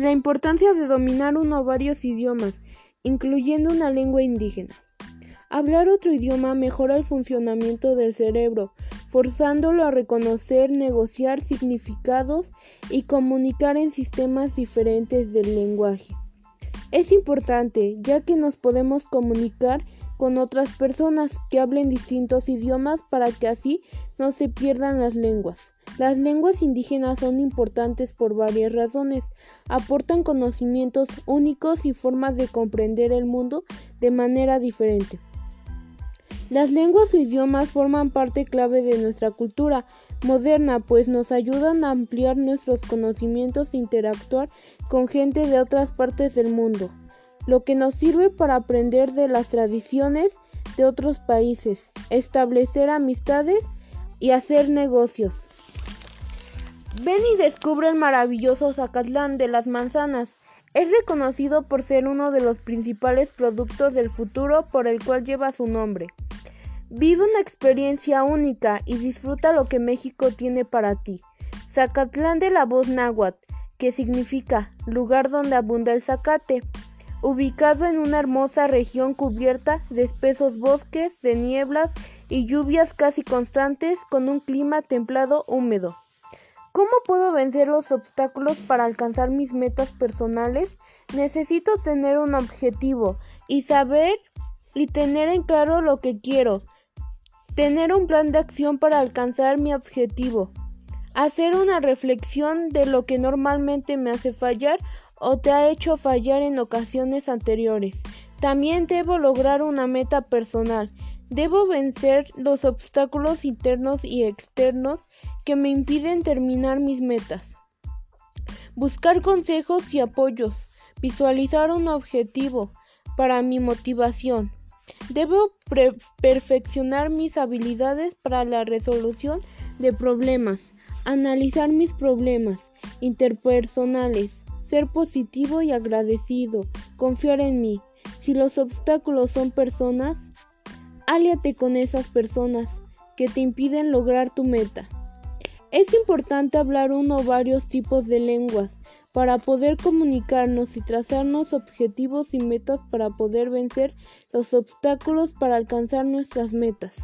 La importancia de dominar uno o varios idiomas, incluyendo una lengua indígena. Hablar otro idioma mejora el funcionamiento del cerebro, forzándolo a reconocer, negociar significados y comunicar en sistemas diferentes del lenguaje. Es importante, ya que nos podemos comunicar con otras personas que hablen distintos idiomas para que así no se pierdan las lenguas. Las lenguas indígenas son importantes por varias razones. Aportan conocimientos únicos y formas de comprender el mundo de manera diferente. Las lenguas o idiomas forman parte clave de nuestra cultura moderna, pues nos ayudan a ampliar nuestros conocimientos e interactuar con gente de otras partes del mundo, lo que nos sirve para aprender de las tradiciones de otros países, establecer amistades y hacer negocios. Ven y descubre el maravilloso Zacatlán de las manzanas. Es reconocido por ser uno de los principales productos del futuro por el cual lleva su nombre. Vive una experiencia única y disfruta lo que México tiene para ti. Zacatlán de la voz náhuatl, que significa lugar donde abunda el zacate, ubicado en una hermosa región cubierta de espesos bosques, de nieblas y lluvias casi constantes con un clima templado húmedo. ¿Cómo puedo vencer los obstáculos para alcanzar mis metas personales? Necesito tener un objetivo y saber y tener en claro lo que quiero. Tener un plan de acción para alcanzar mi objetivo. Hacer una reflexión de lo que normalmente me hace fallar o te ha hecho fallar en ocasiones anteriores. También debo lograr una meta personal. Debo vencer los obstáculos internos y externos que me impiden terminar mis metas. Buscar consejos y apoyos. Visualizar un objetivo para mi motivación. Debo perfeccionar mis habilidades para la resolución de problemas, analizar mis problemas interpersonales, ser positivo y agradecido, confiar en mí. Si los obstáculos son personas, aliate con esas personas que te impiden lograr tu meta. Es importante hablar uno o varios tipos de lenguas para poder comunicarnos y trazarnos objetivos y metas para poder vencer los obstáculos para alcanzar nuestras metas.